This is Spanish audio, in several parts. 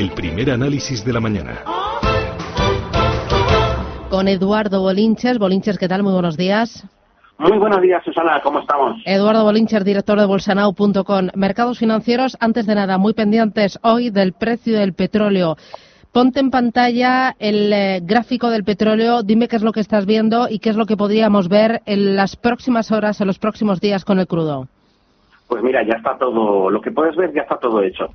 El primer análisis de la mañana. Con Eduardo Bolinches. Bolinches, ¿qué tal? Muy buenos días. Muy buenos días, Susana. ¿Cómo estamos? Eduardo Bolinches, director de Bolsanau.com. Mercados financieros, antes de nada, muy pendientes hoy del precio del petróleo. Ponte en pantalla el eh, gráfico del petróleo, dime qué es lo que estás viendo y qué es lo que podríamos ver en las próximas horas, en los próximos días con el crudo. Pues mira, ya está todo, lo que puedes ver ya está todo hecho.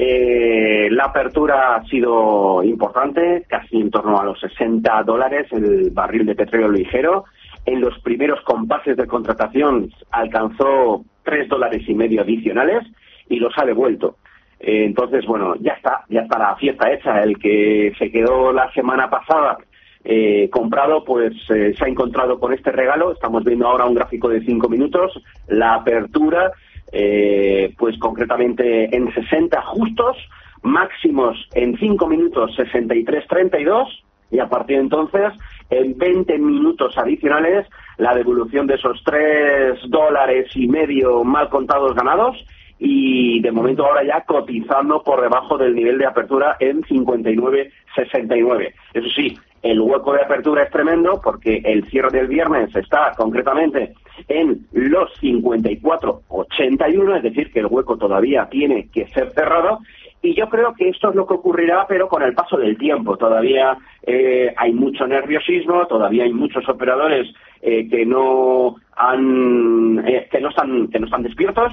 Eh, la apertura ha sido importante, casi en torno a los 60 dólares el barril de petróleo ligero. En los primeros compases de contratación alcanzó 3 dólares y medio adicionales y los ha devuelto. Eh, entonces, bueno, ya está, ya está la fiesta hecha. El que se quedó la semana pasada eh, comprado, pues se ha encontrado con este regalo. Estamos viendo ahora un gráfico de 5 minutos, la apertura eh, pues concretamente en 60 justos, máximos en 5 minutos 63-32 y a partir de entonces en 20 minutos adicionales la devolución de esos 3 dólares y medio mal contados ganados y de momento ahora ya cotizando por debajo del nivel de apertura en 59-69. Eso sí, el hueco de apertura es tremendo porque el cierre del viernes está concretamente en los 54.81, es decir, que el hueco todavía tiene que ser cerrado. Y yo creo que esto es lo que ocurrirá, pero con el paso del tiempo. Todavía eh, hay mucho nerviosismo, todavía hay muchos operadores eh, que no han eh, que no están que no están despiertos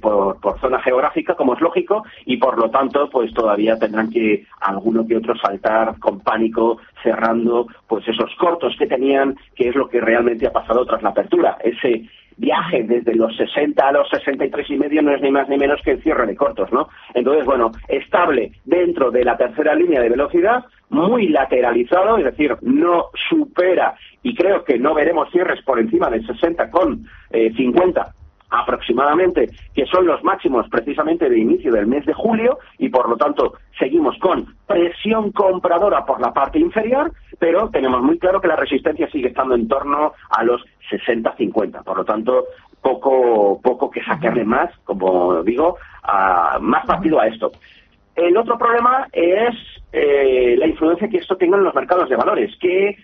por, por zona geográfica como es lógico y por lo tanto pues todavía tendrán que alguno que otro saltar con pánico cerrando pues esos cortos que tenían que es lo que realmente ha pasado tras la apertura ese viaje desde los 60 a los 63 y medio no es ni más ni menos que el cierre de cortos, ¿no? Entonces, bueno, estable dentro de la tercera línea de velocidad, muy lateralizado, es decir, no supera y creo que no veremos cierres por encima de 60 con 50 eh, aproximadamente, que son los máximos precisamente de inicio del mes de julio y por lo tanto seguimos con presión compradora por la parte inferior, pero tenemos muy claro que la resistencia sigue estando en torno a los 60-50, por lo tanto poco poco que sacarle más, como digo, a, más partido a esto. El otro problema es eh, la influencia que esto tenga en los mercados de valores, que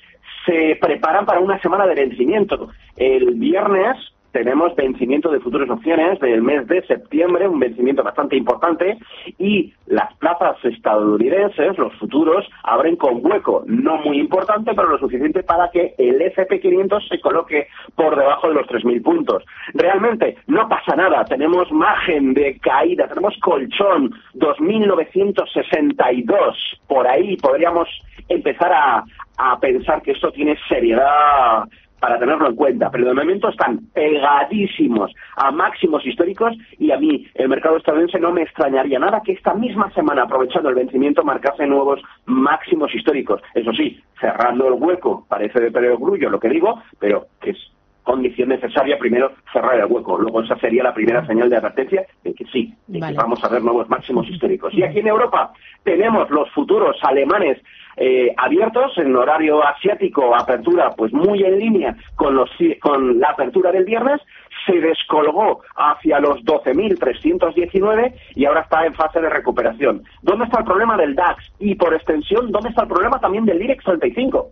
se preparan para una semana de vencimiento. El viernes tenemos vencimiento de futuras opciones del mes de septiembre, un vencimiento bastante importante, y las plazas estadounidenses, los futuros, abren con hueco, no muy importante, pero lo suficiente para que el SP500 se coloque por debajo de los 3.000 puntos. Realmente no pasa nada, tenemos margen de caída, tenemos colchón 2.962, por ahí podríamos empezar a, a pensar que esto tiene seriedad para tenerlo en cuenta, pero de momento están pegadísimos a máximos históricos y a mí el mercado estadounidense no me extrañaría nada que esta misma semana, aprovechando el vencimiento, marcase nuevos máximos históricos. Eso sí, cerrando el hueco, parece de grullo lo que digo, pero es condición necesaria primero cerrar el hueco. Luego esa sería la primera señal de advertencia de que sí, de que vamos a ver nuevos máximos históricos. Y aquí en Europa tenemos los futuros alemanes eh, abiertos en horario asiático, apertura pues muy en línea con, los, con la apertura del viernes, se descolgó hacia los 12.319 y ahora está en fase de recuperación. ¿Dónde está el problema del DAX? Y por extensión, ¿dónde está el problema también del IBEX 35?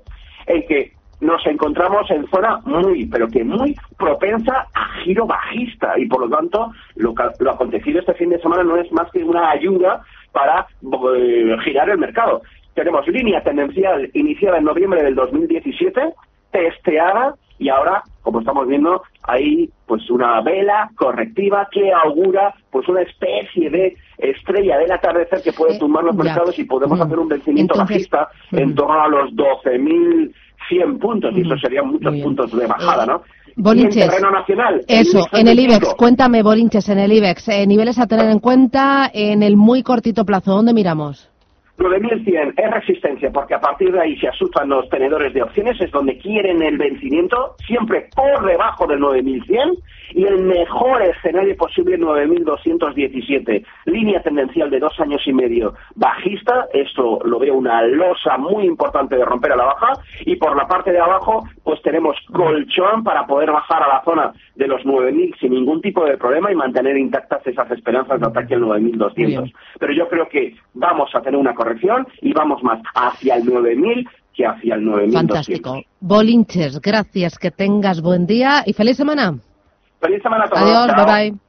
En que nos encontramos en zona muy, pero que muy propensa a giro bajista y por lo tanto lo, lo acontecido este fin de semana no es más que una ayuda para eh, girar el mercado tenemos línea tendencial iniciada en noviembre del 2017, testeada y ahora, como estamos viendo, hay pues una vela correctiva que augura pues una especie de estrella del atardecer que puede tumbar los mercados y podemos hacer un vencimiento bajista en torno a los 12.100 puntos y eso serían muchos puntos de bajada, ¿no? Bolinches. Y en terreno nacional. Eso, en el IBEX. Cuéntame, Bolinches, en el IBEX. Eh, niveles a tener en cuenta en el muy cortito plazo. ¿Dónde miramos? 9100 es resistencia porque a partir de ahí se asustan los tenedores de opciones, es donde quieren el vencimiento, siempre por debajo del 9100 y el mejor escenario posible 9217. Línea tendencial de dos años y medio bajista, esto lo veo una losa muy importante de romper a la baja y por la parte de abajo pues tenemos colchón para poder bajar a la zona de los 9000 sin ningún tipo de problema y mantener intactas esas esperanzas de ataque al 9200. Pero yo creo que vamos a tener una corrección y vamos más hacia el 9000 que hacia el 9200. Fantástico. Bolinches, gracias, que tengas buen día y feliz semana. Feliz semana a todos. Adiós, Chao. bye bye.